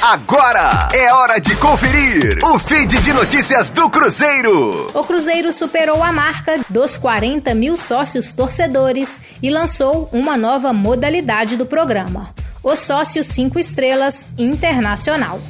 Agora é hora de conferir o feed de notícias do Cruzeiro. O Cruzeiro superou a marca dos 40 mil sócios torcedores e lançou uma nova modalidade do programa: o Sócio 5 Estrelas Internacional.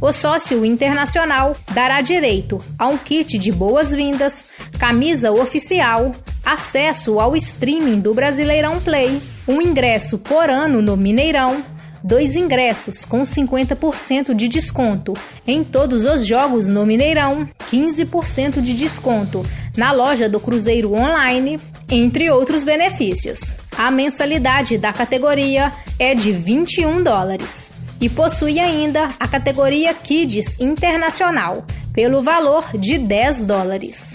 O sócio internacional dará direito a um kit de boas-vindas, camisa oficial, acesso ao streaming do Brasileirão Play, um ingresso por ano no Mineirão, dois ingressos com 50% de desconto em todos os jogos no Mineirão, 15% de desconto na loja do Cruzeiro Online, entre outros benefícios. A mensalidade da categoria é de 21 dólares e possui ainda a categoria Kids Internacional, pelo valor de 10 dólares.